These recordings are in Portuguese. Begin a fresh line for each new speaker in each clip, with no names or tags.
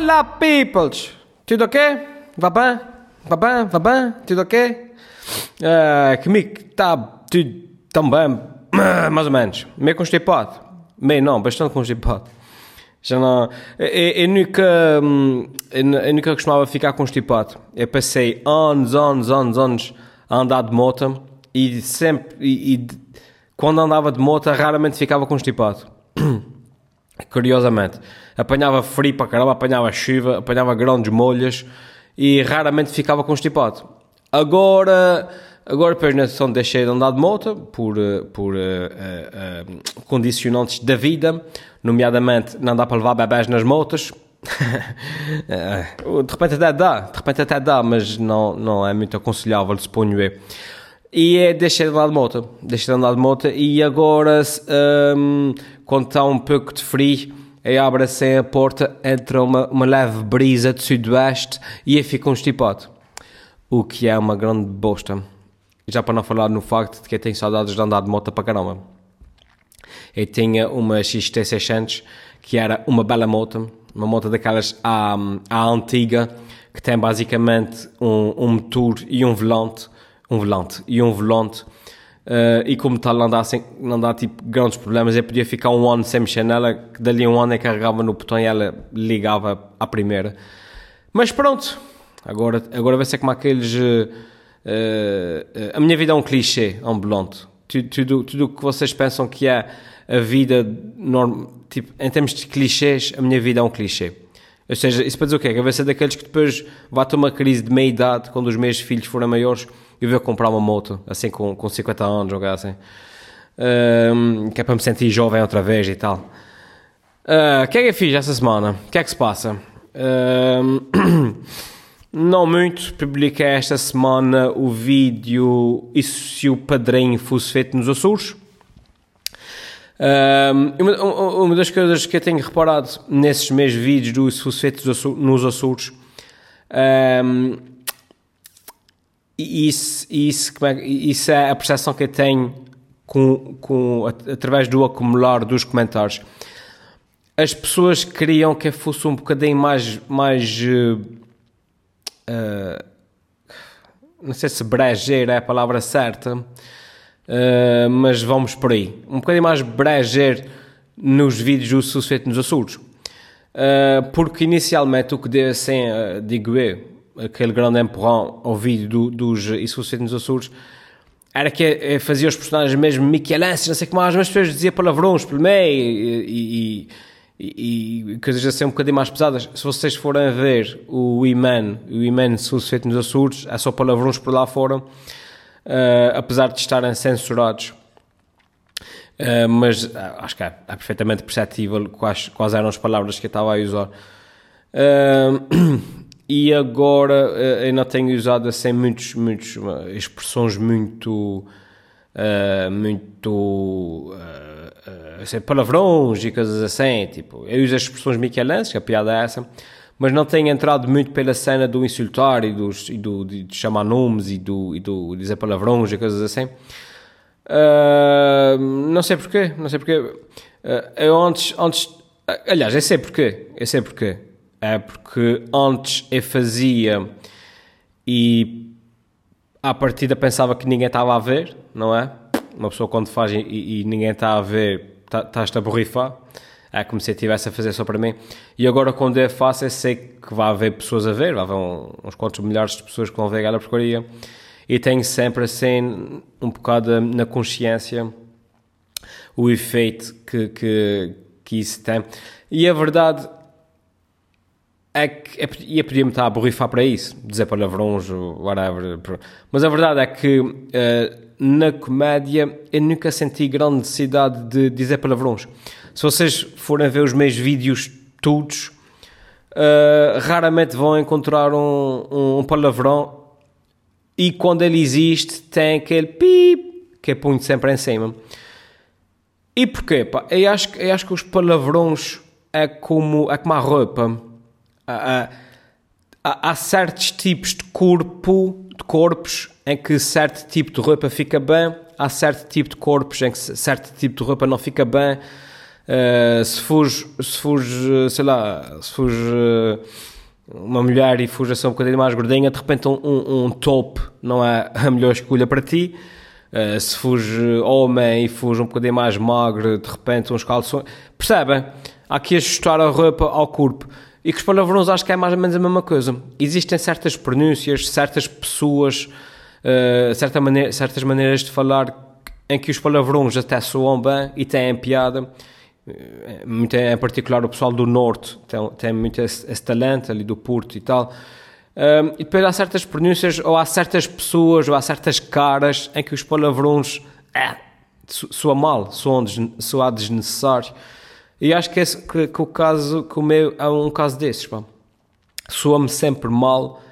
Olá, peoples! Tudo ok? Va bem? Va bem? Va bem? Tudo ok? Uh, comigo está tudo tão bem, mais ou menos. Meio constipado. Meio não, bastante constipado. Já não... Eu, eu, nunca, hum, eu, eu nunca costumava ficar constipado. Eu passei anos, anos, anos, anos a andar de moto e sempre... E, e quando andava de moto raramente ficava constipado. Curiosamente. Apanhava frio para caramba, apanhava chuva, apanhava grandes molhas e raramente ficava constipado. Agora, agora depois na sessão deixei de andar de moto por, por uh, uh, condicionantes da vida, nomeadamente não dá para levar bebés nas motos. de repente até dá, de repente até dá, mas não, não é muito aconselhável, suponho eu. E é, deixei de andar de moto, deixei de andar de moto e agora, um, quando está um pouco de frio, aí abre-se a porta, entra uma, uma leve brisa de sudoeste e aí fica constipado. O que é uma grande bosta. Já para não falar no facto de que eu tenho saudades de andar de moto para caramba. Eu tinha uma XT600 que era uma bela moto, uma moto daquelas à, à antiga, que tem basicamente um, um motor e um volante um volante e um volante uh, e como tal não dá, sem, não dá tipo grandes problemas, eu podia ficar um ano sem mexer nela, que dali um ano eu carregava no botão e ela ligava à primeira. Mas pronto, agora, agora vai ser como aqueles... Uh, uh, a minha vida é um clichê ambulante. Tudo, tudo, tudo o que vocês pensam que é a vida, norm, tipo, em termos de clichês, a minha vida é um clichê. Ou seja, isso para dizer o quê? Que vai ser daqueles que depois vai ter uma crise de meia idade, quando os meus filhos forem maiores, eu vou comprar uma moto, assim com, com 50 anos, ou assim. Um, que é para me sentir jovem outra vez e tal. Uh, o que é que eu fiz essa semana? O que é que se passa? Um, não muito. Publiquei esta semana o vídeo E se o padrinho fosse feito nos Açores? Um, uma, uma, das coisas que eu tenho reparado nesses meus vídeos do se fosse feito nos Açores isso, isso, é, isso é a percepção que eu tenho com, com, através do acumular dos comentários. As pessoas queriam que eu fosse um bocadinho mais, mais uh, não sei se brejeiro é a palavra certa, uh, mas vamos por aí. Um bocadinho mais brejeiro nos vídeos do Suspeito nos Açores. porque inicialmente o que deu assim, digo eu, aquele grande empurrão ao vídeo do, dos Você nos Açores, era que é, fazia os personagens mesmo Michelenses, não sei o que mais, mas depois dizia palavrões pelo meio e, e, e, coisas assim um bocadinho mais pesadas. Se vocês forem ver o Iman, o Iman Susfeito nos Açores, é só palavrões por lá fora, uh, apesar de estarem censurados. Uh, mas uh, acho que é, é, perfeitamente perceptível quais, quais eram as palavras que eu estava a usar. E agora eu não tenho usado assim muitos, muitos uh, expressões muito uh, muito uh, assim, palavrões e coisas assim, tipo, eu uso as expressões michelenses, a piada é essa, mas não tenho entrado muito pela cena do insultar e, dos, e do, de chamar nomes e do, e do dizer palavrões e coisas assim. não sei porquê, não sei porquê. eu antes, antes, aliás, eu sei porquê, eu sei porquê é porque antes eu fazia e à partida pensava que ninguém estava a ver, não é? Uma pessoa quando faz e, e ninguém está a ver, estás-te tá, a borrifar. É como se eu estivesse a fazer só para mim. E agora quando eu faço, eu sei que vai haver pessoas a ver, vai haver um, uns quantos milhares de pessoas que vão ver aquela porcaria. E tenho sempre assim, um bocado na consciência, o efeito que, que, que isso tem. E a verdade é que é, e podia-me estar a borrifar para isso, dizer palavrões, whatever. Mas a verdade é que uh, na comédia eu nunca senti grande necessidade de dizer palavrões. Se vocês forem ver os meus vídeos todos, uh, raramente vão encontrar um, um, palavrão e quando ele existe tem aquele pip que é punho sempre em cima. E porquê? Pá? Eu, acho, eu acho que os palavrões é como, é como a roupa há, há, há certos tipos de corpo, de corpos, em que certo tipo de roupa fica bem, há certo tipo de corpos em que certo tipo de roupa não fica bem. Uh, se fuge, se fuge, sei lá, se uh, uma mulher e fuge a ser um bocadinho mais gordinha, de repente um, um, um top não é a melhor escolha para ti. Uh, se fuge homem e fuge um bocadinho mais magro, de repente uns calções. Percebem? Há aqui ajustar a roupa ao corpo. E que os palavrões acho que é mais ou menos a mesma coisa. Existem certas pronúncias, certas pessoas, uh, certa maneira, certas maneiras de falar em que os palavrões até soam bem e têm piada. Eh, muito, em particular o pessoal do Norte tem, tem muito esse, esse talento ali do Porto e tal. Um, e depois há certas pronúncias, ou há certas pessoas, ou há certas caras em que os palavrões é, soa mal, soam, soa desnecessário. E acho que, esse, que, que, o caso, que o meu é um caso desses, Soa-me sempre mal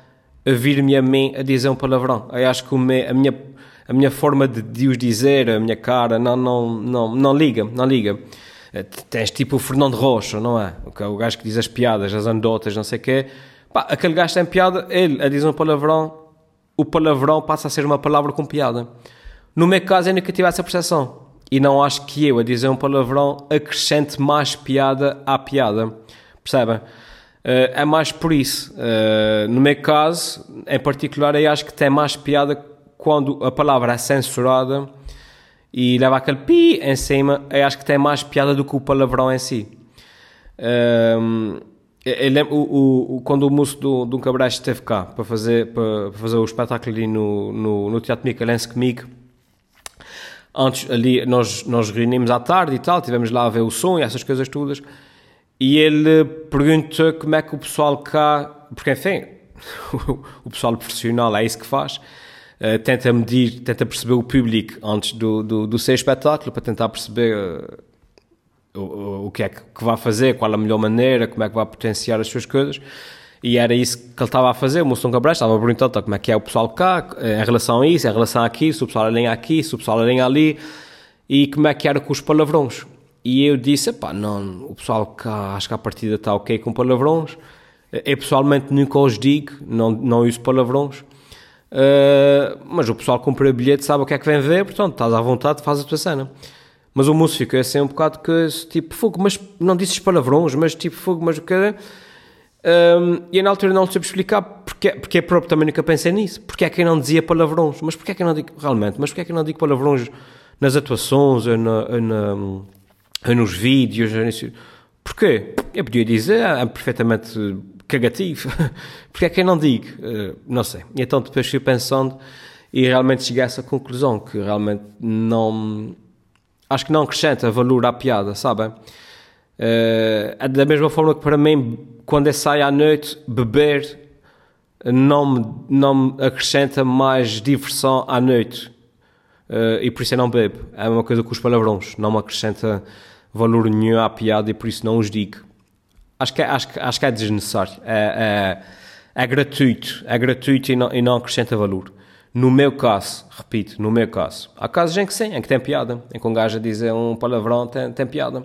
vir-me a mim a dizer um palavrão. Eu acho que o meu, a minha a minha forma de, de os dizer, a minha cara, não, não, não, não liga, não liga. Eh, tens tipo o Fernando Rocha, não é? O gajo que diz as piadas, as anedotas, não sei o quê. Pá, aquele gajo tem piada, ele a dizer um palavrão, o palavrão passa a ser uma palavra com piada. No meu caso, eu nunca tive essa percepção. E não acho que eu, a dizer um palavrão, acrescente mais piada à piada. Percebem? Uh, é mais por isso. Uh, no meu caso, em particular, eu acho que tem mais piada quando a palavra é censurada e leva aquele pi em cima, eu acho que tem mais piada do que o palavrão em si. Um, eu lembro, o, o, quando o moço do, do Cabrais esteve cá para fazer, para, fazer o espetáculo ali no, no, no Teatro Micalense comigo, antes ali nós, nós reunimos à tarde e tal, tivemos lá a ver o som e essas coisas todas, e ele perguntou como é que o pessoal cá, porque enfim, o pessoal profissional é isso que faz, uh, tenta medir, tenta perceber o público antes do, do, do seu espetáculo para tentar perceber uh, o, o que é que, que vai fazer, qual a melhor maneira, como é que vai potenciar as suas coisas. E era isso que ele estava a fazer, o Moção Cabral estava a perguntar como é que é o pessoal cá, em relação a isso, em relação aqui, se o pessoal alinha aqui, se o pessoal alinha ali, e como é que era com os palavrões. E eu disse, pá, não, o pessoal cá, acho que a partida está ok com palavrões. Eu pessoalmente nunca os digo, não, não uso palavrões. Uh, mas o pessoal compra bilhete, sabe o que é que vem ver, portanto, estás à vontade, faz a tua cena. Mas o moço fica assim um bocado que, tipo, fogo, mas não disses palavrões, mas tipo, fogo, mas o que é? Um, e na altura não soube explicar porque, porque é próprio também nunca pensei nisso. Porque é que eu não dizia palavrões? Mas porque é que eu não digo, realmente, mas porque é que eu não digo palavrões nas atuações ou, na, ou, na, ou nos vídeos? Porquê? Eu podia dizer, é perfeitamente cagativo. Porque é que eu não digo? Uh, não sei. E então depois fui pensando e realmente cheguei a essa conclusão que realmente não. Acho que não acrescenta valor à piada, sabem? Uh, da mesma forma que para mim, quando eu saio à noite, beber não me, não me acrescenta mais diversão à noite. Uh, e por isso eu não bebo. É uma coisa com os palavrões. Não me acrescenta valor nenhum à piada e por isso não os digo. Acho que é, acho, acho que é desnecessário. É, é, é gratuito. É gratuito e não, e não acrescenta valor. No meu caso, repito, no meu caso, há casos em que sim, em que tem piada, em que um gajo a dizer um palavrão tem, tem piada.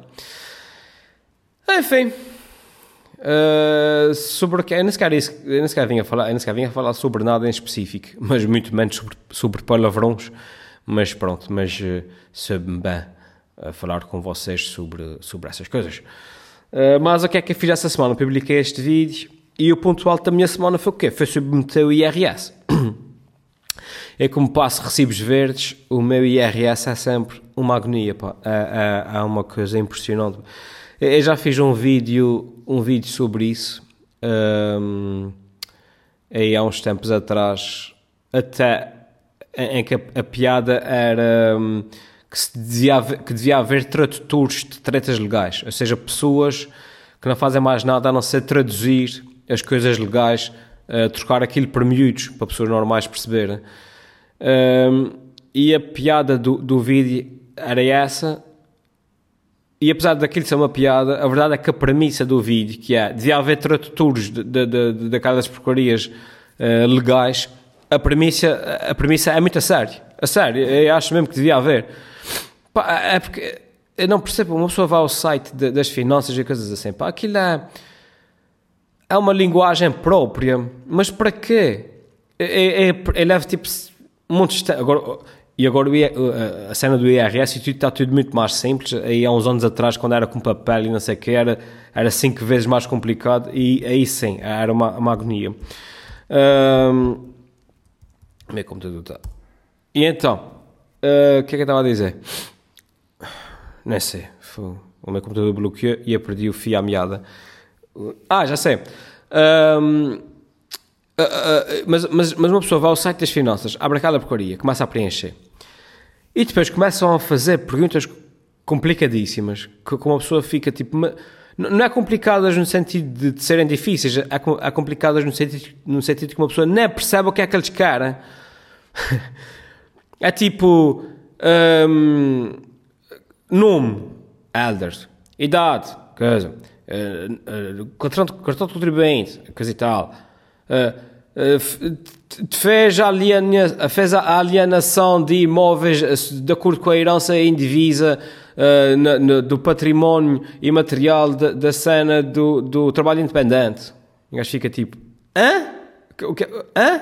Enfim, sobre o que eu nem sequer, eu nem sequer vinha falar, eu nem sequer vinha falar sobre nada em específico, mas muito menos sobre, sobre palavrões. Mas pronto, mas uh, soube bem uh, falar com vocês sobre, sobre essas coisas. Uh, mas o que é que eu fiz essa semana? Publiquei este vídeo e o ponto alto da minha semana foi o quê? Foi submeter o IRS. é como passo recibos verdes, o meu IRS é sempre uma agonia, pá. É, é, é uma coisa impressionante. Eu já fiz um vídeo, um vídeo sobre isso, um, aí há uns tempos atrás, até em que a, a piada era... Um, que, se devia, que devia haver tradutores de tretas legais, ou seja, pessoas que não fazem mais nada a não ser traduzir as coisas legais, uh, trocar aquilo por miúdos, para pessoas normais perceberem. Um, e a piada do, do vídeo era essa, e apesar daquilo ser uma piada, a verdade é que a premissa do vídeo, que é, devia haver tradutores daquelas porcarias uh, legais, a premissa, a premissa é muito a sério. A sério, eu acho mesmo que devia haver. Pá, é porque eu não percebo, uma pessoa vai ao site de, das finanças e coisas assim, pá, aquilo é, é uma linguagem própria, mas para quê? Eu, eu, eu levo tipo montes de Agora, E agora a cena do IRS e tudo está tudo muito mais simples. Aí há uns anos atrás, quando era com papel e não sei o que, era, era cinco vezes mais complicado e aí sim, era uma, uma agonia. Um, meu computador está. E então, uh, o que é que eu estava a dizer? Nem sei. Foi, o meu computador bloqueou e eu perdi o fio à meada. Ah, já sei. Um, uh, uh, mas, mas, mas uma pessoa vai ao site das finanças, abre aquela porcaria, começa a preencher. E depois começam a fazer perguntas complicadíssimas, que uma pessoa fica tipo. Não é complicadas no sentido de, de serem difíceis, é, é complicadas no sentido, no sentido que uma pessoa nem percebe o que é que eles querem. é tipo. Um, nome, elders. Idade, coisa. Uh, uh, cartão, cartão de contribuinte, coisa e tal. Uh, fez a, fez a alienação de imóveis de acordo com a herança indivisa do património imaterial da, cena do, do trabalho independente. O gajo fica tipo, hã? O que, hã?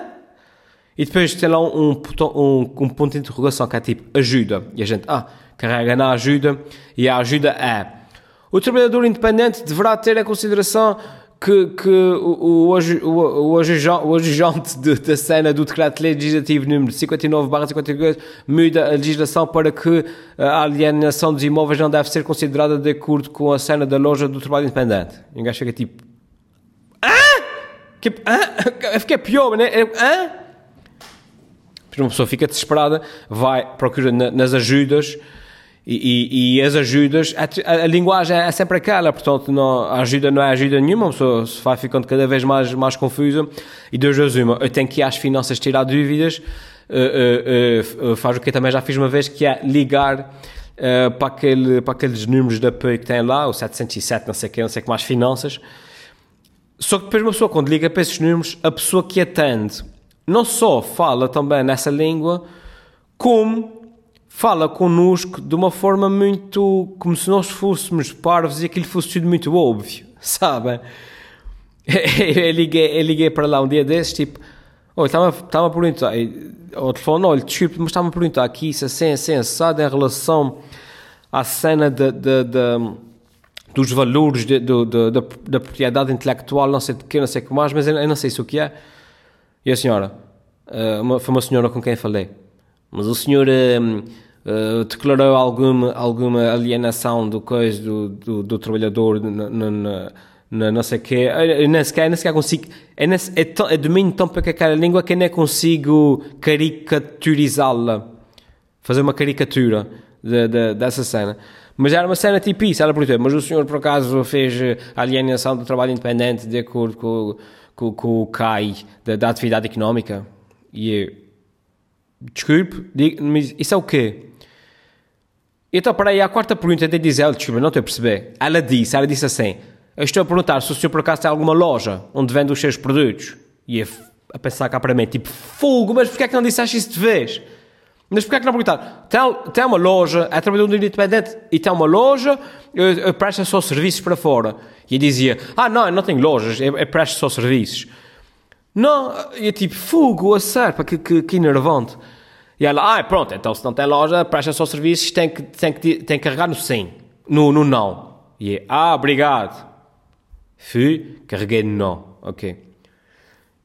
E depois tem lá um, um, um ponto de interrogação que é tipo, ajuda. E a gente, ah, carrega na ajuda e a ajuda é. O trabalhador independente deverá ter em consideração que, que o, o, o, o agente da cena do decreto legislativo número 59/52 muda a legislação para que a alienação dos imóveis não deve ser considerada de acordo com a cena da loja do trabalho independente. E um gajo fica tipo... Hã? Que, hã? Fiquei pior, né? Hã? Uma pessoa fica desesperada, vai, procura nas ajudas e, e, e, as ajudas, a, a, linguagem é sempre aquela, portanto, não, a ajuda não é ajuda nenhuma, a pessoa se vai ficando cada vez mais, mais confusa. E Deus uma, eu tenho que ir às finanças tirar dúvidas, uh, uh, uh, faz o que eu também já fiz uma vez, que é ligar para, aquele, para aqueles números de apoio que tem lá, o 707, não sei o que, não sei o que mais, finanças. Só que depois uma pessoa, quando liga para esses números, a pessoa que atende não só fala também nessa língua, como fala connosco de uma forma muito como se nós fôssemos parvos e aquilo fosse tudo muito óbvio, sabem? eu, liguei, eu liguei para lá um dia desses, tipo, oh, estava, a perguntar, ao telefone, olha, desculpe, mas estava a perguntar aqui isso assim, assim, assado em relação à cena de, de, de dos valores de, de, de, da propriedade intelectual, não sei de que, não sei o que mais, mas eu, eu não sei isso o que é. E a senhora, eh, uma, foi uma senhora com quem falei, mas o senhor uh, uh, declarou alguma, alguma alienação do coisa do, do, do trabalhador na, na, na, não sei o quê. Eu nem sequer, nem sequer consigo. É, é, tão, é domínio tão para aquela língua que nem consigo caricaturizá-la. Fazer uma caricatura de, de, dessa cena. Mas era uma cena tipo isso. Ela perguntou, mas o senhor por acaso fez a alienação do trabalho independente de acordo com, com, com o CAI da, da atividade económica? E eu, desculpe, mas isso é o quê? Então, para aí, a quarta pergunta de dizer, ela, desculpa, não estou a perceber. Ela disse, ela disse assim, eu estou a perguntar se o senhor por acaso tem alguma loja onde vende os seus produtos. E a, a pensar cá para mim, tipo, fogo, mas porquê é que não disseste isso de vez? Mas porquê é que não perguntar? Tem, tem uma loja, é trabalhador independente e tem uma loja, eu, eu presto só serviços para fora. E eu dizia, ah não, eu não tenho lojas, eu, eu presto só serviços. Não, e tipo, fogo, a sério, que, que, que enervante. E ela, ah, pronto, então se não tem loja, presta só serviços, tem que, tem que, tem que carregar no sim, no, no não. E é, ah, obrigado. Fui, carreguei no não, ok.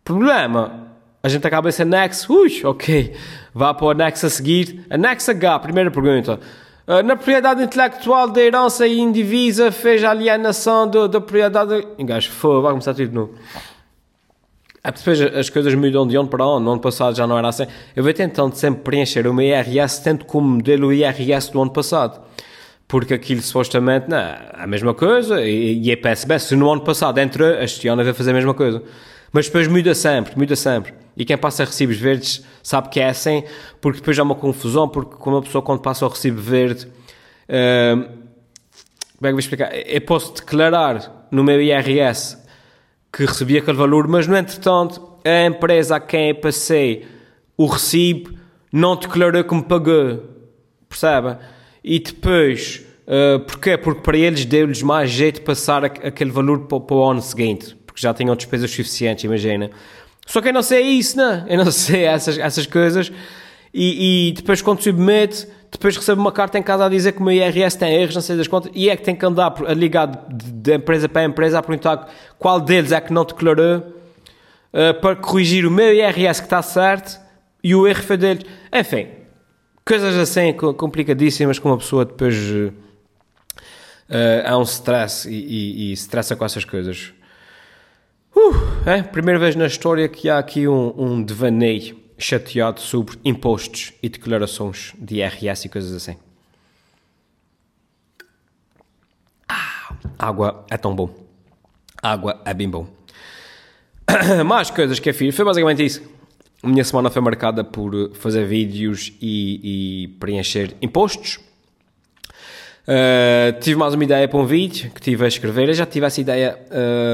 Problema, a gente acaba esse anexo, ui, ok, vá para o anexo a seguir. Anexo H, primeira pergunta. Uh, na propriedade intelectual da herança indivisa, fez a alienação da propriedade... Engajo, vai começar tudo de novo. É depois as coisas mudam de onde para onde. No ano passado já não era assim. Eu vou tentando sempre preencher o meu IRS tanto como modelo IRS do ano passado. Porque aquilo supostamente não, é a mesma coisa e, e é PSB. Se no ano passado entrou, este ano vai fazer a mesma coisa. Mas depois muda sempre, muda sempre. E quem passa recibos verdes sabe que é assim, porque depois há uma confusão, porque como a pessoa quando passa o recibo verde, uh, como é que eu vou explicar? Eu posso declarar no meu IRS que recebi aquele valor, mas no entretanto a empresa a quem passei o recibo não declarou que me pagou, percebe? E depois, uh, porquê? Porque para eles deu-lhes mais jeito de passar aquele valor para, para o ano seguinte, porque já tinham despesas suficientes, imagina. Só que eu não sei isso, não? Eu não sei essas, essas coisas. e, e depois quando submete, depois recebe uma carta em casa a dizer que o meu IRS tem erros, não sei das contas, e é que tem que andar a ligar de, empresa para empresa a perguntar qual deles é que não declarou uh, para corrigir o meu IRS que está certo e o erro foi deles. Enfim, coisas assim complicadíssimas que uma pessoa depois uh, há um stress e, e, e estressa com essas coisas. Uh, é, primeira vez na história que há aqui um, um devaneio chateado sobre impostos e declarações de IRS e coisas assim. Ah, água é tão bom. Água é bem bom. Mais coisas que eu fiz. Foi basicamente isso. A minha semana foi marcada por fazer vídeos e, e preencher impostos. Uh, tive mais uma ideia para um vídeo que tive a escrever. Eu já tive essa ideia,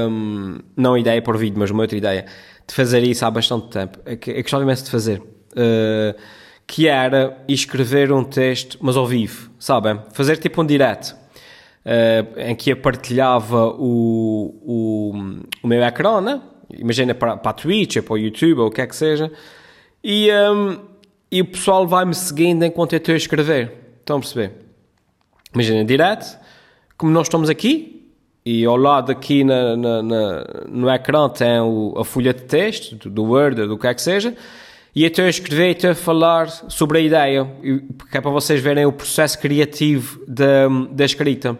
um, não ideia por vídeo, mas uma outra ideia de fazer isso há bastante tempo. É é gostava imenso de fazer. Uh, que era escrever um texto, mas ao vivo, sabem? Fazer tipo um direct. Uh, em que eu partilhava o, o, o meu ecrã, né? imagina para, para a Twitch, ou para o YouTube, ou o que é que seja, e, um, e o pessoal vai-me seguindo enquanto eu estou a escrever. Estão a perceber? Imagina, direto, como nós estamos aqui, e ao lado aqui na, na, na, no ecrã tem o, a folha de texto, do, Word, do que é que seja, e eu estou a escrever e estou a falar sobre a ideia, porque é para vocês verem o processo criativo da, da escrita.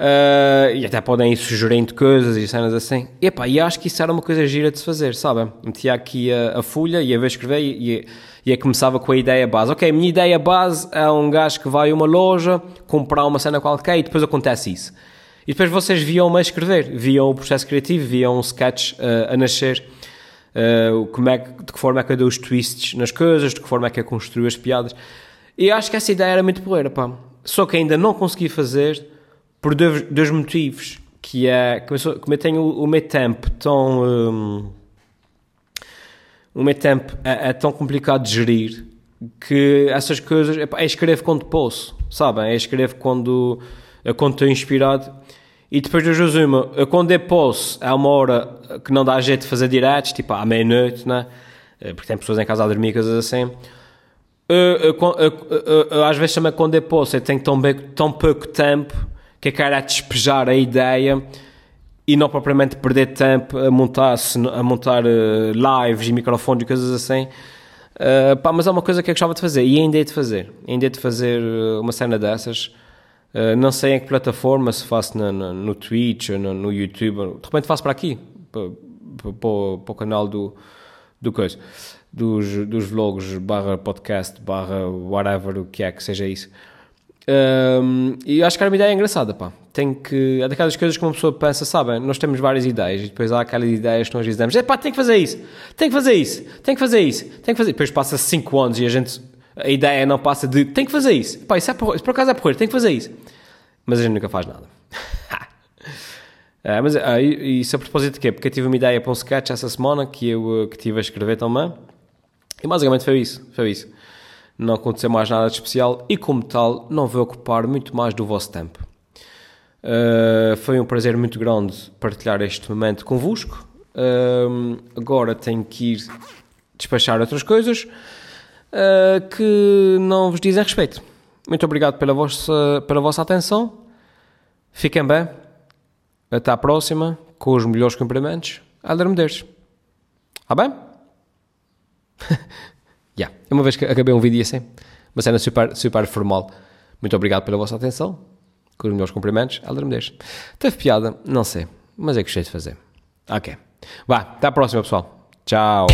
Uh, e até podem ir sugerindo coisas e cenas assim. E, e acho que isso era uma coisa gira de se fazer, sabem? Metia aqui a, a folha, ia ver escrever e, e, e começava com a ideia base. Ok, a minha ideia base é um gajo que vai a uma loja comprar uma cena qualquer e depois acontece isso. E depois vocês viam-me a escrever, viam o processo criativo, viam um sketch uh, a nascer. Uh, como é que, de que forma é que eu dou os twists nas coisas, de que forma é que eu construo as piadas. E acho que essa ideia era muito boa, pá. Só que ainda não consegui fazer por dois, dois motivos, que é como eu tenho o, meu tempo tão um, o meu tempo é, é, tão complicado de gerir que essas coisas é, escrevo quando posso, sabem? É escrevo quando é quando estou inspirado e depois do Josuma, quando eu posso, é uma hora que não dá jeito de fazer diretos, tipo à meia-noite, né? porque tem pessoas em casa a dormir, coisas assim. Eu, eu, eu, às vezes também quando eu posso, eu tenho tão, bem, tão pouco tempo que é cara a despejar a ideia e não propriamente perder tempo a montar, a montar uh, lives e microfones e coisas assim. Uh, pá, mas é uma coisa que eu gostava de fazer e ainda é de fazer. Ainda é de fazer uma cena dessas. Uh, não sei em que plataforma, se faço no, no, Twitch ou no, no, YouTube. De repente faço para aqui, para, para, para, o canal do, do coisa, dos, dos vlogs, barra podcast, barra whatever, o que é que seja isso. Um, e acho que era uma ideia engraçada, pá. Tem que. É daquelas coisas que uma pessoa pensa, sabem, nós temos várias ideias e depois há aquelas ideias que nós dizemos, é pá, tem que fazer isso, tem que fazer isso, tem que fazer isso, tem que fazer. Depois passa 5 anos e a gente. A ideia não passa de tem que fazer isso, pá, isso, é por, isso por acaso é porreiro, tem que fazer isso. Mas a gente nunca faz nada. é, mas ah, isso a propósito de quê? Porque eu tive uma ideia para um sketch essa semana que eu que tive a escrever também. E basicamente foi isso, foi isso não aconteceu mais nada de especial e, como tal, não vou ocupar muito mais do vosso tempo. Uh, foi um prazer muito grande partilhar este momento convosco. Uh, agora tenho que ir despachar outras coisas uh, que não vos dizem respeito. Muito obrigado pela vossa, pela vossa atenção. Fiquem bem. Até à próxima, com os melhores cumprimentos. Alder Medeiros. Está bem? Yeah. Uma vez que acabei um vídeo assim, uma cena super, super formal. Muito obrigado pela vossa atenção. Com os meus cumprimentos, Helder Medeiros. Teve piada? Não sei, mas é que gostei de fazer. Ok. Vá, até à próxima, pessoal. Tchau.